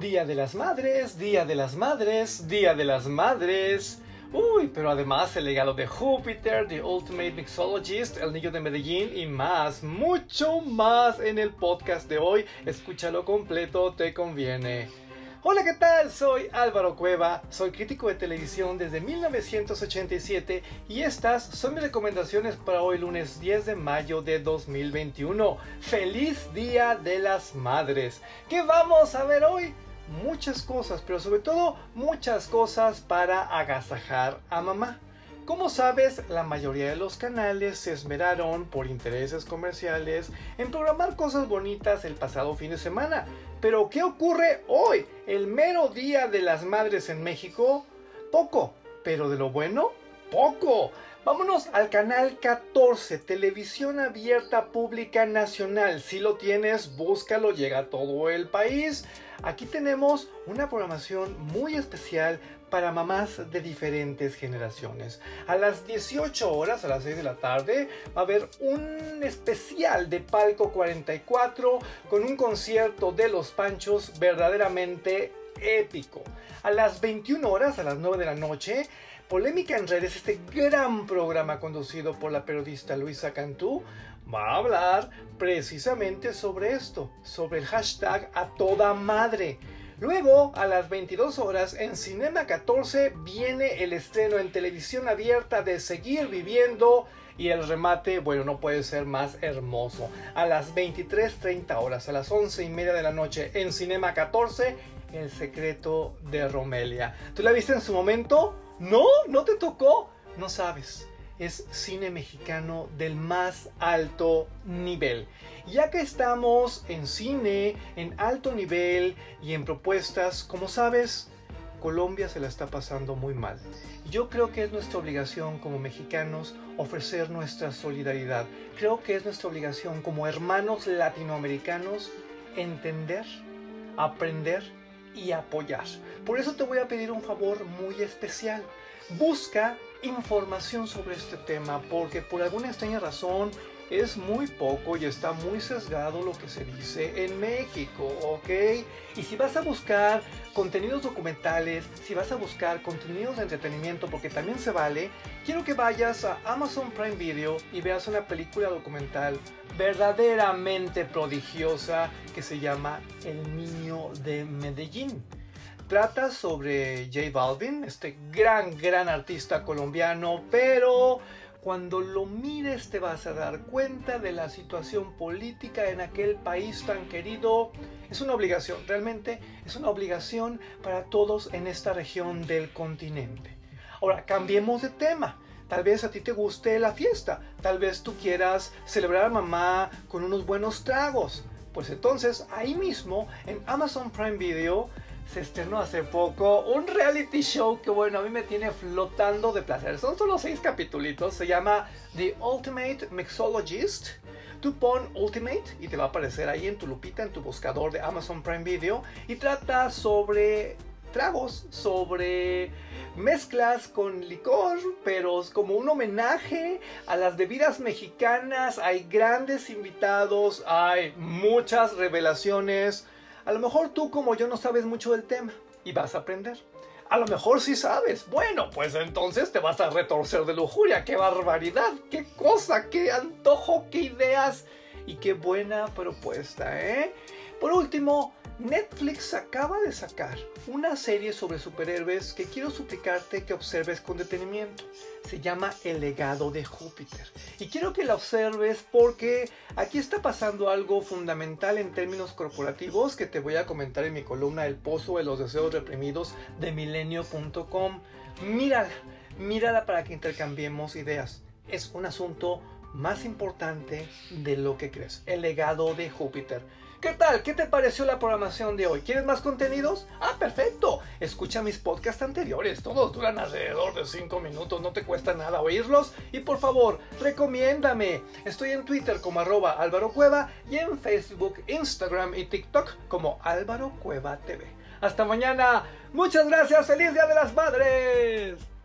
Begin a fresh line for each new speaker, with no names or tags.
Día de las Madres, Día de las Madres, Día de las Madres. Uy, pero además el legado de Júpiter, The Ultimate Mixologist, El Niño de Medellín y más, mucho más en el podcast de hoy. Escúchalo completo, te conviene. Hola, ¿qué tal? Soy Álvaro Cueva, soy crítico de televisión desde 1987 y estas son mis recomendaciones para hoy lunes 10 de mayo de 2021. ¡Feliz Día de las Madres! ¿Qué vamos a ver hoy? Muchas cosas, pero sobre todo muchas cosas para agasajar a mamá. Como sabes, la mayoría de los canales se esmeraron por intereses comerciales en programar cosas bonitas el pasado fin de semana. Pero ¿qué ocurre hoy, el mero día de las madres en México? Poco, pero de lo bueno, poco. Vámonos al canal 14, Televisión Abierta Pública Nacional. Si lo tienes, búscalo, llega a todo el país. Aquí tenemos una programación muy especial para mamás de diferentes generaciones. A las 18 horas, a las 6 de la tarde, va a haber un especial de Palco 44 con un concierto de los Panchos verdaderamente épico. A las 21 horas, a las 9 de la noche, Polémica en redes, este gran programa conducido por la periodista Luisa Cantú, va a hablar precisamente sobre esto, sobre el hashtag a toda madre. Luego, a las 22 horas, en Cinema 14 viene el estreno en televisión abierta de Seguir Viviendo y el remate, bueno, no puede ser más hermoso. A las 23.30 horas, a las 11 y media de la noche, en Cinema 14, El secreto de Romelia. ¿Tú la viste en su momento? ¿No? ¿No te tocó? No sabes. Es cine mexicano del más alto nivel. Ya que estamos en cine, en alto nivel y en propuestas, como sabes, Colombia se la está pasando muy mal. Yo creo que es nuestra obligación como mexicanos ofrecer nuestra solidaridad. Creo que es nuestra obligación como hermanos latinoamericanos entender, aprender y apoyar. Por eso te voy a pedir un favor muy especial. Busca información sobre este tema porque por alguna extraña razón es muy poco y está muy sesgado lo que se dice en México, ¿ok? Y si vas a buscar contenidos documentales, si vas a buscar contenidos de entretenimiento, porque también se vale, quiero que vayas a Amazon Prime Video y veas una película documental verdaderamente prodigiosa que se llama El Niño de Medellín. Trata sobre J Balvin, este gran, gran artista colombiano, pero cuando lo mires te vas a dar cuenta de la situación política en aquel país tan querido. Es una obligación, realmente es una obligación para todos en esta región del continente. Ahora, cambiemos de tema. Tal vez a ti te guste la fiesta, tal vez tú quieras celebrar a mamá con unos buenos tragos. Pues entonces ahí mismo en Amazon Prime Video se estrenó hace poco un reality show que bueno, a mí me tiene flotando de placer. Son solo seis capítulos, se llama The Ultimate Mixologist. Tú pon Ultimate y te va a aparecer ahí en tu lupita, en tu buscador de Amazon Prime Video y trata sobre tragos, sobre mezclas con licor, pero como un homenaje a las bebidas mexicanas. Hay grandes invitados, hay muchas revelaciones a lo mejor tú como yo no sabes mucho del tema y vas a aprender. A lo mejor sí sabes. Bueno, pues entonces te vas a retorcer de lujuria. ¡Qué barbaridad! ¡Qué cosa! ¡Qué antojo! ¡Qué ideas! Y qué buena propuesta, ¿eh? Por último, Netflix acaba de sacar una serie sobre superhéroes que quiero suplicarte que observes con detenimiento. Se llama El legado de Júpiter. Y quiero que la observes porque aquí está pasando algo fundamental en términos corporativos que te voy a comentar en mi columna El Pozo de los Deseos Reprimidos de milenio.com. Mírala, mírala para que intercambiemos ideas. Es un asunto más importante de lo que crees. El legado de Júpiter. ¿Qué tal? ¿Qué te pareció la programación de hoy? ¿Quieres más contenidos? Ah, perfecto. Escucha mis podcasts anteriores. Todos duran alrededor de 5 minutos. No te cuesta nada oírlos. Y por favor, recomiéndame. Estoy en Twitter como arroba Álvaro Cueva y en Facebook, Instagram y TikTok como Álvaro Cueva TV. Hasta mañana. Muchas gracias. Feliz Día de las Madres.